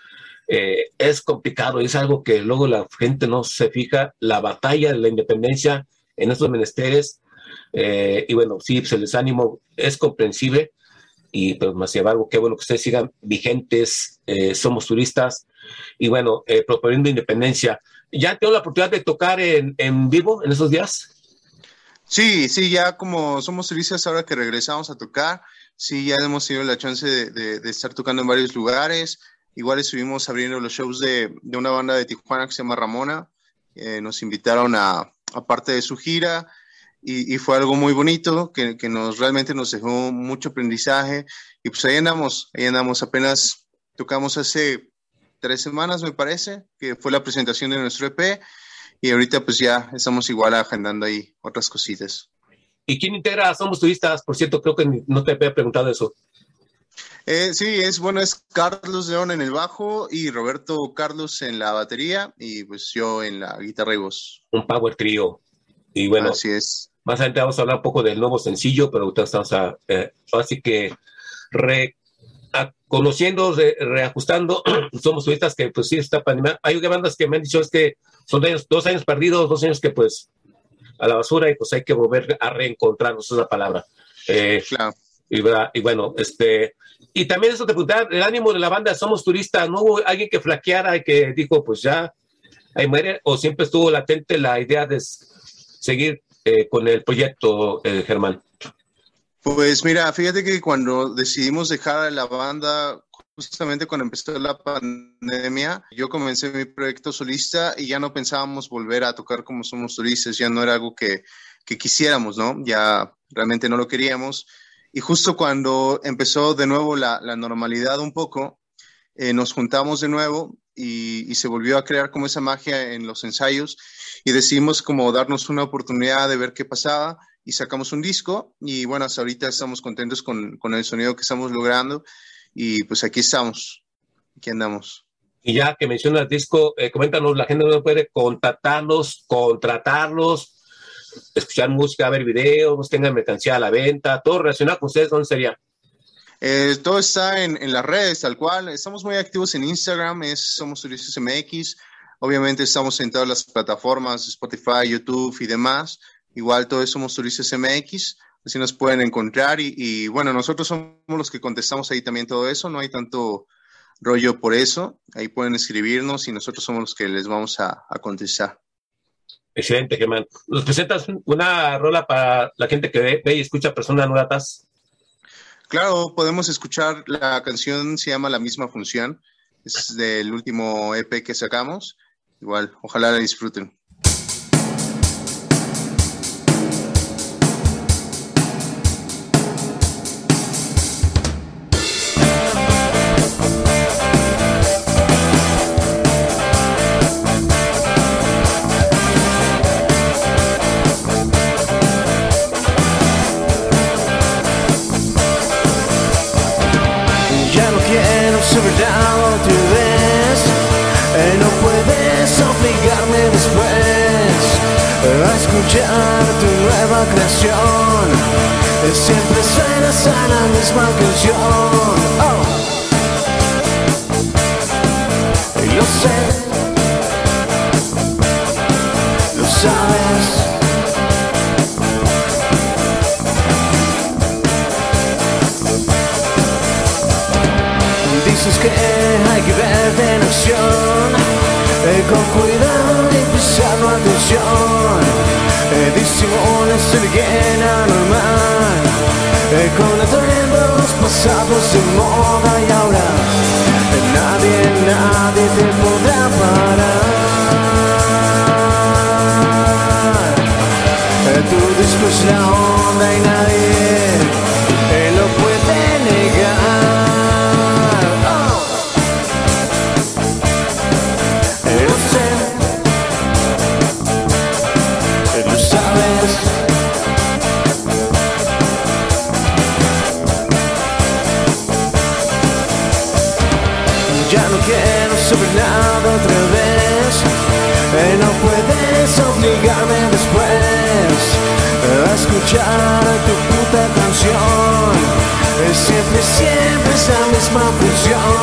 Speaker 4: eh, es complicado, es algo que luego la gente no se fija, la batalla de la independencia en estos menesteres Eh, y bueno, sí, pues el desánimo es comprensible y pues más sin embargo, qué bueno que ustedes sigan vigentes, eh, somos turistas y bueno, eh, proponiendo independencia. ¿Ya tengo la oportunidad de tocar en, en vivo en esos días?
Speaker 7: Sí, sí, ya como somos turistas ahora que regresamos a tocar, sí, ya hemos tenido la chance de, estar tocando en varios lugares. Igual estuvimos abriendo los shows de, una banda de Tijuana que se llama Ramona. Eh, nos invitaron a, a parte de su gira y, y fue algo muy bonito que, que nos realmente nos dejó mucho aprendizaje. Y pues ahí andamos, ahí andamos. Apenas tocamos hace tres semanas, me parece, que fue la presentación de nuestro EP. Y ahorita pues ya estamos igual agendando ahí otras cositas.
Speaker 4: ¿Y quién integra Somos Turistas? Por cierto, creo que no te había preguntado eso.
Speaker 7: Eh, sí, es bueno, es Carlos León en el bajo y Roberto Carlos en la batería y pues yo en la guitarra y voz.
Speaker 4: Un power trio. Y bueno,
Speaker 7: Así es.
Speaker 4: más adelante vamos a hablar un poco del nuevo sencillo, pero ahorita estamos a, eh, así que re- conociendo, re- reajustando, somos turistas que pues sí está pandemia. Hay bandas que me han dicho es que son de años- dos años perdidos, dos años que pues a la basura y pues hay que volver a reencontrarnos, esa es la palabra. Eh,
Speaker 7: Claro.
Speaker 4: y, bueno, este, y también eso te preguntaba, el ánimo de la banda, somos turistas, ¿no hubo alguien que flaqueara y que dijo, pues ya, ahí muere, o siempre estuvo latente la idea de seguir eh, con el proyecto, eh, Germán?
Speaker 7: Pues mira, fíjate que cuando decidimos dejar la banda, justamente cuando empezó la pandemia, yo comencé mi proyecto solista y ya no pensábamos volver a tocar como somos turistas, ya no era algo que, que quisiéramos, ¿no? Ya realmente no lo queríamos. Y justo cuando empezó de nuevo la, la normalidad un poco, eh, nos juntamos de nuevo y, y se volvió a crear como esa magia en los ensayos y decidimos como darnos una oportunidad de ver qué pasaba y sacamos un disco y bueno, hasta ahorita estamos contentos con, con el sonido que estamos logrando y pues aquí estamos, aquí andamos.
Speaker 4: Y ya que mencionas disco, eh, coméntanos, la gente no puede contactarlos, contratarlos, escuchar música, ver videos, tengan mercancía a la venta, todo relacionado con ustedes, ¿dónde sería?
Speaker 7: Eh, todo está en, en las redes, tal cual. Estamos muy activos en Instagram, es Somos Turistas MX. Obviamente estamos en todas las plataformas, Spotify, YouTube y demás. Igual todo es Somos Turistas MX, así nos pueden encontrar. Y, y bueno, nosotros somos los que contestamos ahí también todo eso, no hay tanto rollo por eso. Ahí pueden escribirnos y nosotros somos los que les vamos a, a contestar.
Speaker 4: Excelente, Germán. ¿Nos presentas una rola para la gente que ve, ve y escucha personas no gratas?
Speaker 7: Claro, podemos escuchar la canción, se llama La misma función, es del último EP que sacamos. Igual, ojalá la disfruten.
Speaker 8: Verte en acción eh, Con cuidado y prestar la atención. Eh, Disimulas alguien anormal eh, Con atuendos pasados de moda y ahora eh, Nadie, nadie te podrá parar. Eh, Tu disco es la onda y nadie escuchar tu puta canción. Eh, Siempre, siempre es la misma función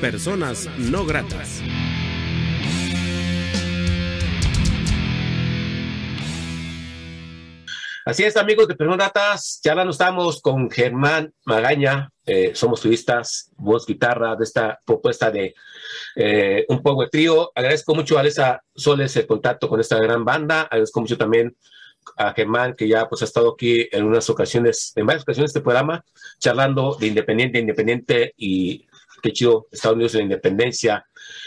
Speaker 5: Personas No Gratas.
Speaker 4: Así es, amigos de Personas Gratas, no estamos con Germán Magaña, eh, somos turistas, voz, guitarra de esta propuesta de eh, un poco de trío. Agradezco mucho a Alesa Soles el contacto con esta gran banda, agradezco mucho también a Germán, que ya pues ha estado aquí en unas ocasiones, en varias ocasiones de este programa, charlando de independiente, independiente y qué chido, Estados Unidos en la independencia.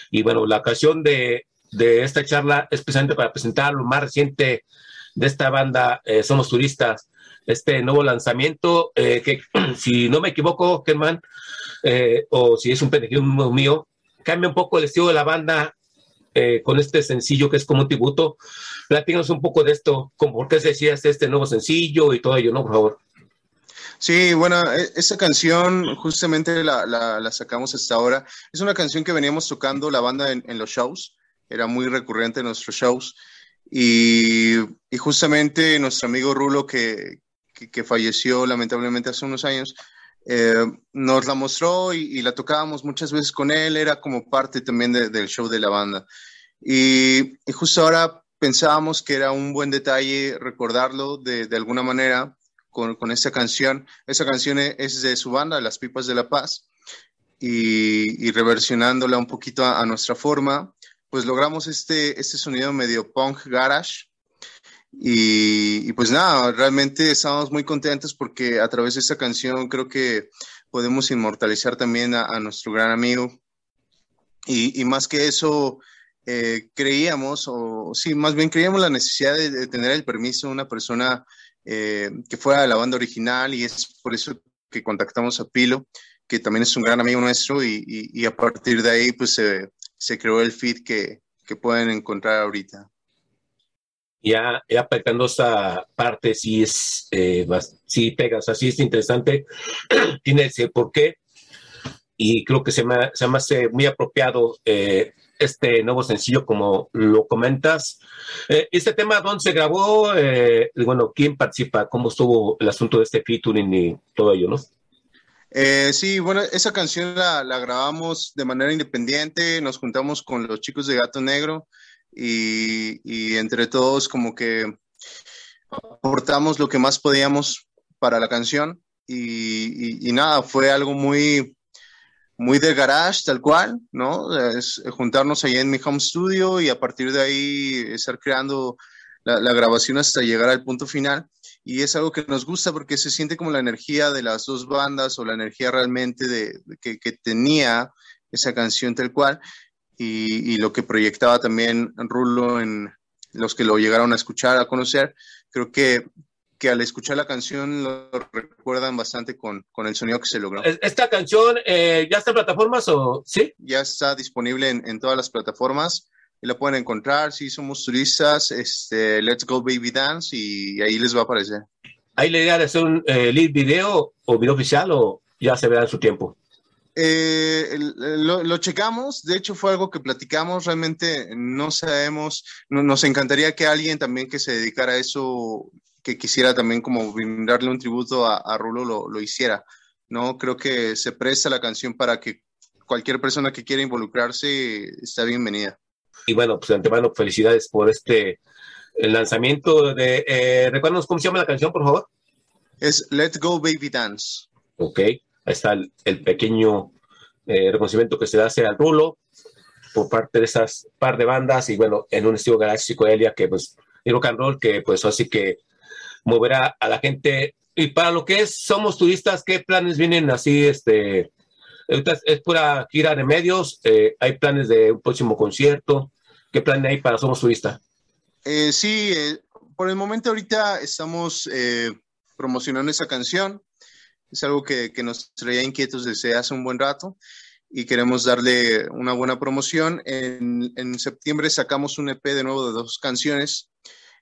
Speaker 4: Y bueno, la ocasión de, de esta charla es precisamente para presentar lo más reciente de esta banda, eh, Somos Turistas, este nuevo lanzamiento, eh, que si no me equivoco, Germán, eh, o si es un pendejismo mío, cambia un poco el estilo de la banda eh, con este sencillo que es como un tributo. Platícanos un poco de esto, con por qué se decía este nuevo sencillo y todo ello, ¿no? Por favor.
Speaker 7: Sí, bueno, e- esa canción justamente la, sacamos hasta ahora. Es una canción que veníamos tocando la banda en, los shows, era muy recurrente en nuestros shows. Y, justamente nuestro amigo Rulo, que, que, falleció lamentablemente hace unos años, eh, nos la mostró y, la tocábamos muchas veces con él, era como parte también de- del show de la banda. Y, y justo ahora pensábamos que era un buen detalle recordarlo de alguna manera con, con esta canción. Esa canción e- es de su banda, Las Pipas de la Paz, y, y reversionándola un poquito a, nuestra forma, pues logramos este, este sonido medio punk garage. Y, y pues nada, realmente estamos muy contentos porque a través de esta canción creo que podemos inmortalizar también a, nuestro gran amigo. Y, y más que eso, eh, creíamos, o sí, más bien creíamos la necesidad de tener el permiso de una persona eh, que fuera de la banda original y es por eso que contactamos a Pilo, que también es un gran amigo nuestro y, y- a partir de ahí pues se, se creó el feed que, que pueden encontrar ahorita.
Speaker 4: ya, ya aplicando esta parte, sí es, eh, bas- sí pega, o sea, sí es interesante, tiene ese porqué, y creo que se me, se me hace muy apropiado eh, este nuevo sencillo, como lo comentas. Eh, este tema, ¿dónde se grabó? Eh, bueno, ¿quién participa? ¿Cómo estuvo el asunto de este featuring y todo ello, no?
Speaker 7: Eh, sí, bueno, esa canción la, la grabamos de manera independiente, nos juntamos con los chicos de Gato Negro y, y entre todos como que aportamos lo que más podíamos para la canción y, y- y nada, fue algo muy, muy de garage, tal cual, ¿no? Es juntarnos ahí en mi home studio y a partir de ahí estar creando la, grabación hasta llegar al punto final. Y es algo que nos gusta porque se siente como la energía de las dos bandas o la energía realmente de que, que tenía esa canción tal cual y, y lo que proyectaba también Rulo en los que lo llegaron a escuchar, a conocer. Creo que, que al escuchar la canción lo recuerdan bastante con, con el sonido que se logró.
Speaker 4: Es- ¿Esta canción eh, ya está en plataformas o sí?
Speaker 7: ya está disponible en, en todas las plataformas y la pueden encontrar. Si somos turistas, este, Let's Go Baby Dance y ahí les va a aparecer.
Speaker 4: ¿Hay la idea de hacer un eh, lead video o video oficial o ya se verá en su tiempo?
Speaker 7: Eh, lo, lo checamos, de hecho fue algo que platicamos, realmente no sabemos, no- nos encantaría que alguien también que se dedicara a eso, que quisiera también como brindarle un tributo a, a Rulo, lo, lo hiciera, ¿no? Creo que se presta la canción para que cualquier persona que quiera involucrarse está bienvenida.
Speaker 4: Y bueno, pues de antemano, felicidades por este el lanzamiento de... Eh, recuérdanos cómo se llama la canción, por favor.
Speaker 7: Es Let's Go Baby Dance.
Speaker 4: Ok, ahí está el, el pequeño eh, reconocimiento que se hace al Rulo por parte de esas par de bandas y bueno, en un estilo garage psicodelia que pues, y rock and roll que pues así que moverá a la gente. Y para lo que es Somos Turistas, ¿qué planes vienen así? Este, es pura gira de medios, eh, hay planes de un próximo concierto, ¿qué plan hay para Somos Turistas?
Speaker 7: Eh, sí, eh, por el momento ahorita estamos eh, promocionando esa canción. Es algo que, que nos traía inquietos desde hace un buen rato y queremos darle una buena promoción. En, en septiembre sacamos un EP de nuevo de dos canciones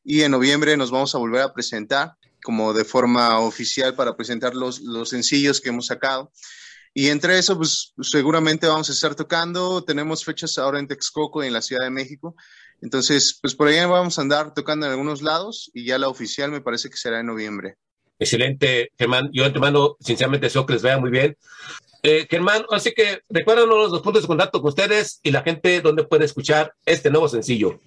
Speaker 7: y en noviembre nos vamos a volver a presentar como de forma oficial para presentar los, los sencillos que hemos sacado. Y entre eso, pues seguramente vamos a estar tocando. Tenemos fechas ahora en Texcoco y en la Ciudad de México. Entonces, pues por ahí vamos a andar tocando en algunos lados y ya la oficial me parece que será en noviembre.
Speaker 4: Excelente, Germán. Yo de antemano, sinceramente, deseo que les vaya muy bien. Eh, Germán, así que recuérdanos los puntos de contacto con ustedes y la gente donde puede escuchar este nuevo sencillo.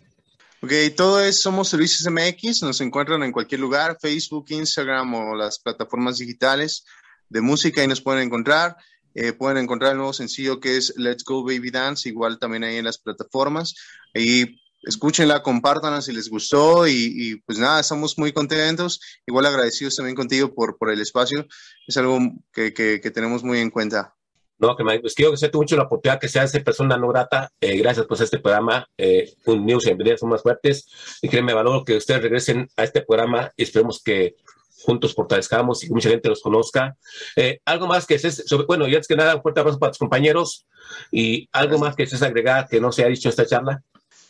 Speaker 7: Ok, todo es Somos Servicios MX, nos encuentran en cualquier lugar, Facebook, Instagram o las plataformas digitales de música y nos pueden encontrar. Eh, pueden encontrar el nuevo sencillo que es Let's Go Baby Dance, igual también ahí en las plataformas. Y escúchenla, compártanla si les gustó y, y, pues nada, estamos muy contentos. Igual agradecidos también contigo por, por el espacio. Es algo que, que, que tenemos muy en cuenta.
Speaker 4: No, que me, pues quiero que mucho la oportunidad que sea esa persona no grata. Eh, gracias por este programa. Eh, un news en son más fuertes. Y créeme, valoro que ustedes regresen a este programa y esperemos que juntos fortalezcamos y que mucha gente los conozca. Eh, algo más que es sobre, bueno, y antes que nada, un fuerte abrazo para tus compañeros y algo más que es agregar que no se ha dicho en esta charla.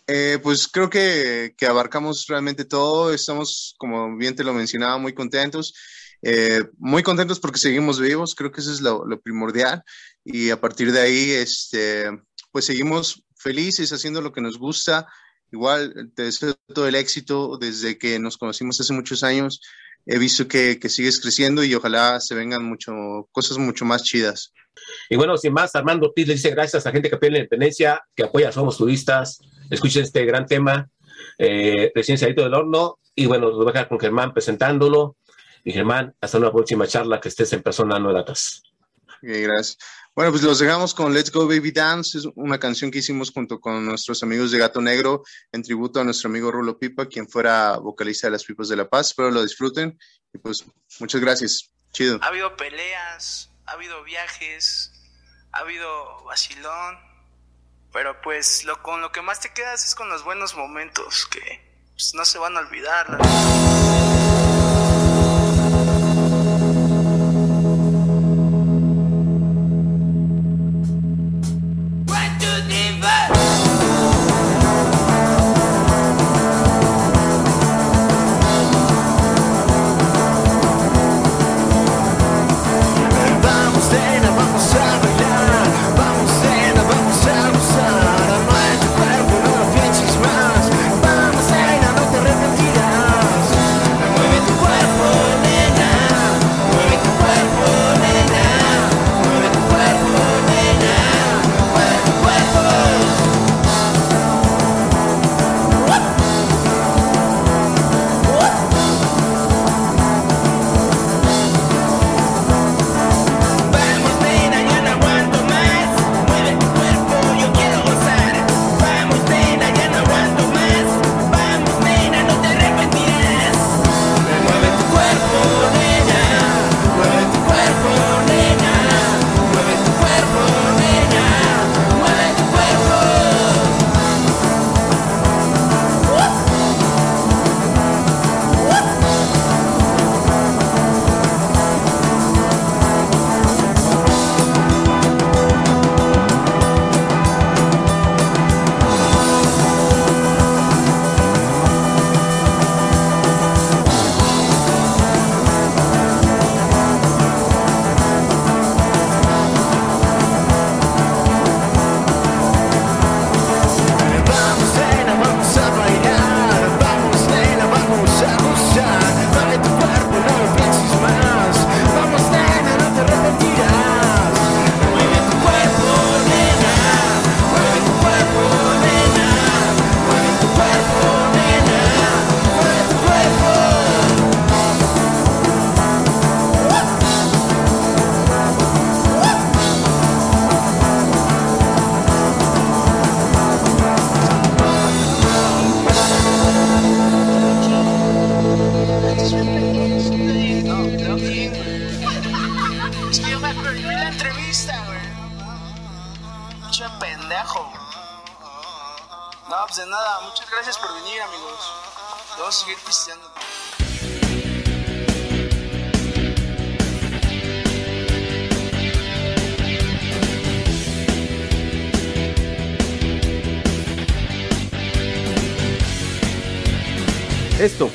Speaker 7: Eh, pues creo que, que, abarcamos realmente todo. Estamos, como bien te lo mencionaba, muy contentos. Eh, muy contentos porque seguimos vivos, creo que eso es lo, lo, primordial. Y a partir de ahí, este, pues seguimos felices haciendo lo que nos gusta. Igual te deseo todo el éxito desde que nos conocimos hace muchos años. He visto que, que sigues creciendo y ojalá se vengan mucho, cosas mucho más chidas.
Speaker 4: Y bueno, sin más, Armando Ortiz le dice gracias a la gente que apoya la independencia, que apoya a Somos Turistas. Escuchen este gran tema, eh, recién salido del horno. Y bueno, nos voy a dejar con Germán presentándolo. Y Germán, hasta una próxima charla que estés en persona, no datas.
Speaker 7: Okay, gracias. Bueno, pues los dejamos con Let's Go Baby Dance, es una canción que hicimos junto con nuestros amigos de Gato Negro en tributo a nuestro amigo Rulo Pipa, quien fuera vocalista de las Pipas de la Paz. Espero lo disfruten y pues muchas gracias. Chido.
Speaker 8: Ha habido peleas, ha habido viajes, ha habido vacilón, pero pues lo, con lo que más te quedas es con los buenos momentos que pues, no se van a olvidar.